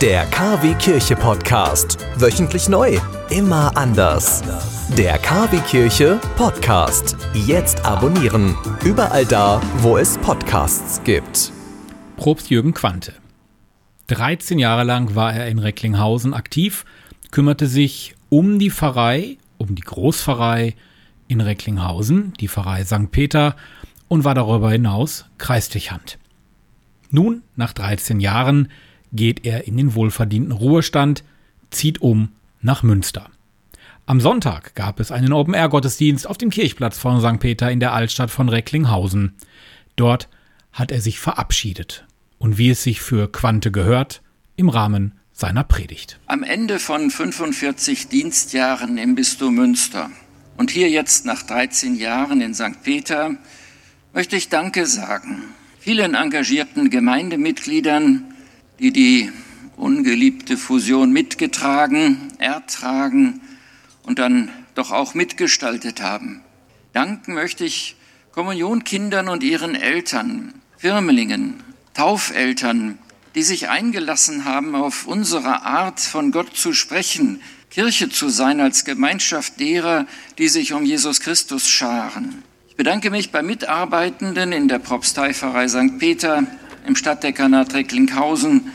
Der KW Kirche Podcast. Wöchentlich neu. Immer anders. Der KW Kirche Podcast. Jetzt abonnieren. Überall da, wo es Podcasts gibt. Probst Jürgen Quante. 13 Jahre lang war er in Recklinghausen aktiv, kümmerte sich um die Pfarrei, um die Großpfarrei in Recklinghausen, die Pfarrei St. Peter und war darüber hinaus Kreisdechant. Nun, nach 13 Jahren, geht er in den wohlverdienten Ruhestand, zieht um nach Münster. Am Sonntag gab es einen Open-Air-Gottesdienst auf dem Kirchplatz von St. Peter in der Altstadt von Recklinghausen. Dort hat er sich verabschiedet. Und wie es sich für Quante gehört, im Rahmen seiner Predigt. Am Ende von 45 Dienstjahren im Bistum Münster und hier jetzt nach 13 Jahren in St. Peter möchte ich Danke sagen vielen engagierten Gemeindemitgliedern, die die ungeliebte Fusion mitgetragen, ertragen und dann doch auch mitgestaltet haben. Danken möchte ich Kommunionkindern und ihren Eltern, Firmelingen, Taufeltern, die sich eingelassen haben, auf unsere Art von Gott zu sprechen, Kirche zu sein als Gemeinschaft derer, die sich um Jesus Christus scharen. Ich bedanke mich bei Mitarbeitenden in der Propsteipfarrei St. Peter, im Stadtdekanat Recklinghausen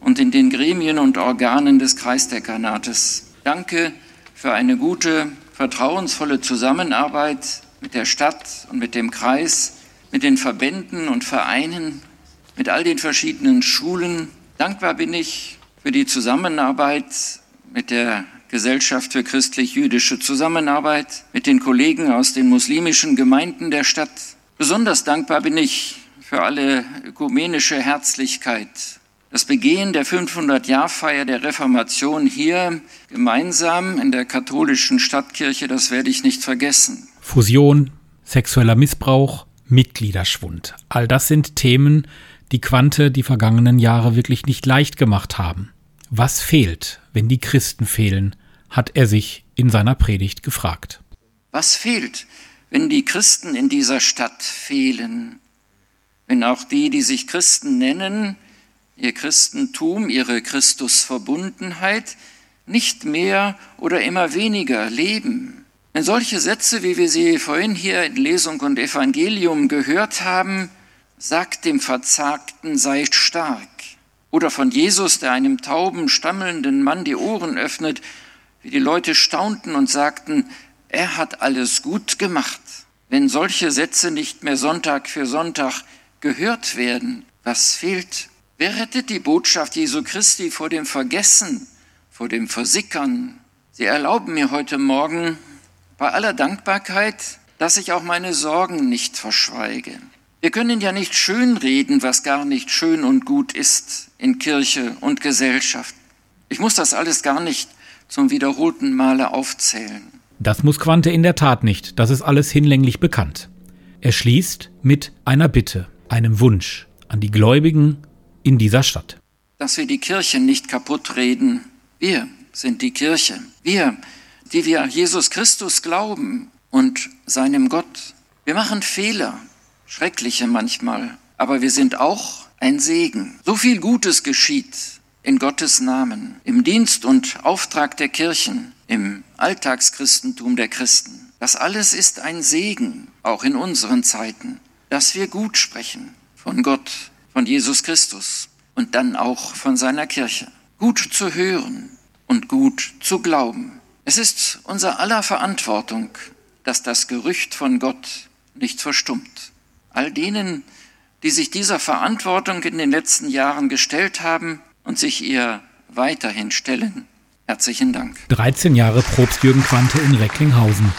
und in den Gremien und Organen des Kreisdekanates. Danke für eine gute, vertrauensvolle Zusammenarbeit mit der Stadt und mit dem Kreis, mit den Verbänden und Vereinen, mit all den verschiedenen Schulen. Dankbar bin ich für die Zusammenarbeit mit der Gesellschaft für christlich-jüdische Zusammenarbeit, mit den Kollegen aus den muslimischen Gemeinden der Stadt. Besonders dankbar bin ich für alle ökumenische Herzlichkeit. Das Begehen der 500-Jahr-Feier der Reformation hier gemeinsam in der katholischen Stadtkirche, das werde ich nicht vergessen. Fusion, sexueller Missbrauch, Mitgliederschwund. All das sind Themen, die Quante die vergangenen Jahre wirklich nicht leicht gemacht haben. Was fehlt, wenn die Christen fehlen, hat er sich in seiner Predigt gefragt. Was fehlt, wenn die Christen in dieser Stadt fehlen? Wenn auch die, die sich Christen nennen, ihr Christentum, ihre Christusverbundenheit nicht mehr oder immer weniger leben? Wenn solche Sätze, wie wir sie vorhin hier in Lesung und Evangelium gehört haben, sagt dem Verzagten, sei stark. Oder von Jesus, der einem tauben, stammelnden Mann die Ohren öffnet wie die Leute staunten und sagten, er hat alles gut gemacht. Wenn solche Sätze nicht mehr Sonntag für Sonntag gehört werden, was fehlt? Wer rettet die Botschaft Jesu Christi vor dem Vergessen, vor dem Versickern? Sie erlauben mir heute Morgen bei aller Dankbarkeit, dass ich auch meine Sorgen nicht verschweige. Wir können ja nicht schönreden, was gar nicht schön und gut ist in Kirche und Gesellschaft. Ich muss das alles gar nicht zum wiederholten Male aufzählen. Das muss Quante in der Tat nicht, das ist alles hinlänglich bekannt. Er schließt mit einer Bitte, einem Wunsch an die Gläubigen in dieser Stadt. Dass wir die Kirche nicht kaputt reden. Wir sind die Kirche. Wir, die wir Jesus Christus glauben und seinem Gott. Wir machen Fehler, schreckliche manchmal, aber wir sind auch ein Segen. So viel Gutes geschieht in Gottes Namen, im Dienst und Auftrag der Kirchen, im Alltagschristentum der Christen. Das alles ist ein Segen, auch in unseren Zeiten, dass wir gut sprechen von Gott, von Jesus Christus und dann auch von seiner Kirche. Gut zu hören und gut zu glauben. Es ist unser aller Verantwortung, dass das Gerücht von Gott nicht verstummt. All denen, die sich dieser Verantwortung in den letzten Jahren gestellt haben, und sich ihr weiterhin stellen. Herzlichen Dank. 13 Jahre Probst Jürgen Quante in Recklinghausen.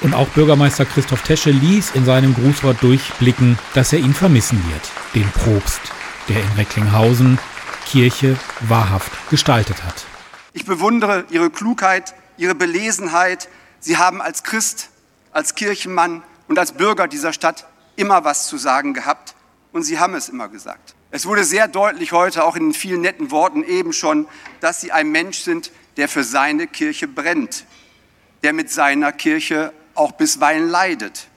Und auch Bürgermeister Christoph Tesche ließ in seinem Grußwort durchblicken, dass er ihn vermissen wird, den Probst, der in Recklinghausen Kirche wahrhaft gestaltet hat. Ich bewundere Ihre Klugheit, Ihre Belesenheit. Sie haben als Christ, als Kirchenmann und als Bürger dieser Stadt immer was zu sagen gehabt und Sie haben es immer gesagt. Es wurde sehr deutlich heute, auch in den vielen netten Worten eben schon, dass Sie ein Mensch sind, der für seine Kirche brennt, der mit seiner Kirche auch bisweilen leidet,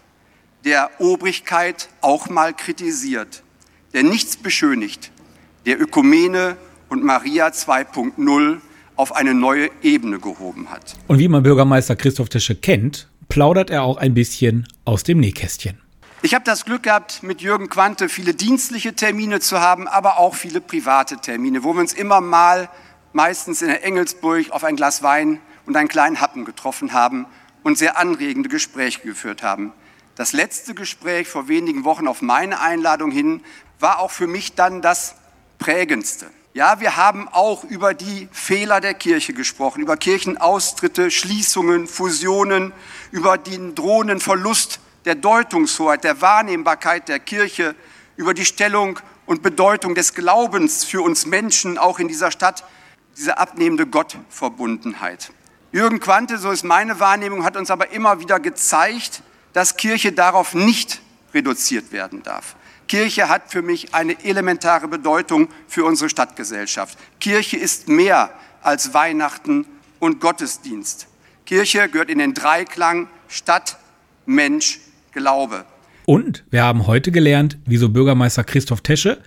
der Obrigkeit auch mal kritisiert, der nichts beschönigt, der Ökumene und Maria 2.0 auf eine neue Ebene gehoben hat. Und wie man Bürgermeister Christoph Tische kennt, plaudert er auch ein bisschen aus dem Nähkästchen. Ich habe das Glück gehabt, mit Jürgen Quante viele dienstliche Termine zu haben, aber auch viele private Termine, wo wir uns immer mal, meistens in der Engelsburg, auf ein Glas Wein und einen kleinen Happen getroffen haben und sehr anregende Gespräche geführt haben. Das letzte Gespräch vor wenigen Wochen auf meine Einladung hin war auch für mich dann das prägendste. Ja, wir haben auch über die Fehler der Kirche gesprochen, über Kirchenaustritte, Schließungen, Fusionen, über den drohenden Verlust der Deutungshoheit, der Wahrnehmbarkeit der Kirche, über die Stellung und Bedeutung des Glaubens für uns Menschen, auch in dieser Stadt, diese abnehmende Gottverbundenheit. Jürgen Quante, so ist meine Wahrnehmung, hat uns aber immer wieder gezeigt, dass Kirche darauf nicht reduziert werden darf. Kirche hat für mich eine elementare Bedeutung für unsere Stadtgesellschaft. Kirche ist mehr als Weihnachten und Gottesdienst. Kirche gehört in den Dreiklang Stadt, Mensch, Glaube. Und wir haben heute gelernt, wieso Bürgermeister Christoph Tesche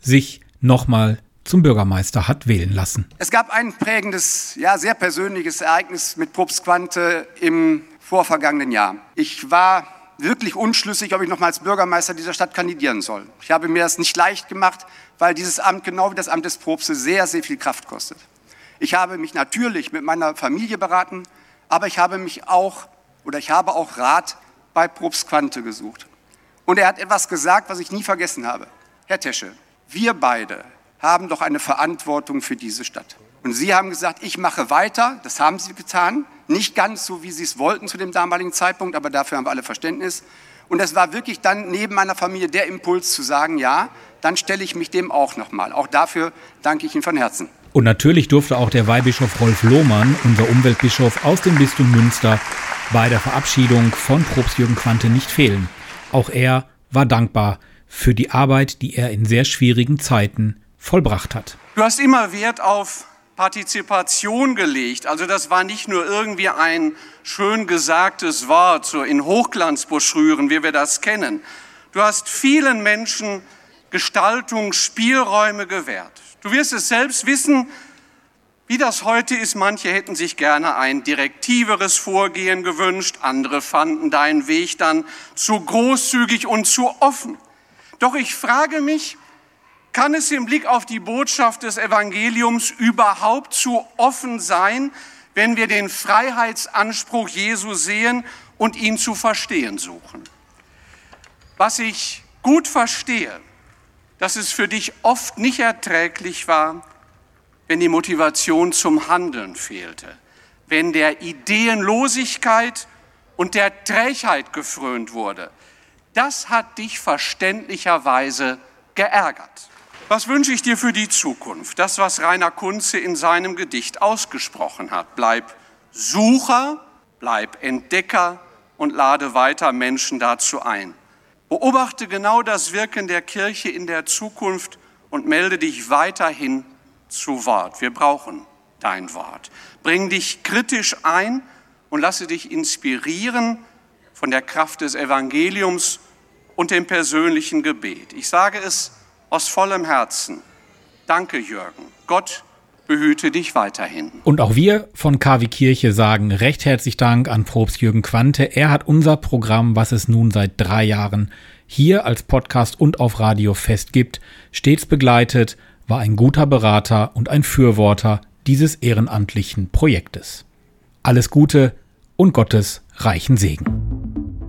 sich nochmal zum Bürgermeister hat wählen lassen. Es gab ein prägendes, ja, sehr persönliches Ereignis mit Probst Quante im vorvergangenen Jahr. Ich war wirklich unschlüssig, ob ich noch mal als Bürgermeister dieser Stadt kandidieren soll. Ich habe mir das nicht leicht gemacht, weil dieses Amt, genau wie das Amt des Propstes, sehr, sehr viel Kraft kostet. Ich habe mich natürlich mit meiner Familie beraten, aber ich habe mich auch, oder ich habe auch Rat bei Probst Quante gesucht. Und er hat etwas gesagt, was ich nie vergessen habe. Herr Tesche, wir beide haben doch eine Verantwortung für diese Stadt. Und Sie haben gesagt, ich mache weiter. Das haben Sie getan. Nicht ganz so, wie Sie es wollten zu dem damaligen Zeitpunkt, aber dafür haben wir alle Verständnis. Und es war wirklich dann neben meiner Familie der Impuls zu sagen, ja, dann stelle ich mich dem auch nochmal. Auch dafür danke ich Ihnen von Herzen. Und natürlich durfte auch der Weihbischof Rolf Lohmann, unser Umweltbischof aus dem Bistum Münster, bei der Verabschiedung von Propst Jürgen Quante nicht fehlen. Auch er war dankbar für die Arbeit, die er in sehr schwierigen Zeiten vollbracht hat. Du hast immer Wert auf Partizipation gelegt. Also das war nicht nur irgendwie ein schön gesagtes Wort, so in Hochglanzbroschüren, wie wir das kennen. Du hast vielen Menschen Gestaltungsspielräume gewährt. Du wirst es selbst wissen, wie das heute ist, manche hätten sich gerne ein direktiveres Vorgehen gewünscht, andere fanden deinen Weg dann zu großzügig und zu offen. Doch ich frage mich, kann es im Blick auf die Botschaft des Evangeliums überhaupt zu offen sein, wenn wir den Freiheitsanspruch Jesu sehen und ihn zu verstehen suchen? Was ich gut verstehe, dass es für dich oft nicht erträglich war, wenn die Motivation zum Handeln fehlte, wenn der Ideenlosigkeit und der Trägheit gefrönt wurde. Das hat dich verständlicherweise geärgert. Was wünsche ich dir für die Zukunft? Das, was Rainer Kunze in seinem Gedicht ausgesprochen hat. Bleib Sucher, bleib Entdecker und lade weiter Menschen dazu ein. Beobachte genau das Wirken der Kirche in der Zukunft und melde dich weiterhin zu Wort. Wir brauchen dein Wort. Bring dich kritisch ein und lasse dich inspirieren von der Kraft des Evangeliums und dem persönlichen Gebet. Ich sage es aus vollem Herzen. Danke, Jürgen. Gott behüte dich weiterhin. Und auch wir von KW Kirche sagen recht herzlich Dank an Probst Jürgen Quante. Er hat unser Programm, was es nun seit drei Jahren hier als Podcast und auf Radio festgibt, stets begleitet war ein guter Berater und ein Fürworter dieses ehrenamtlichen Projektes. Alles Gute und Gottes reichen Segen.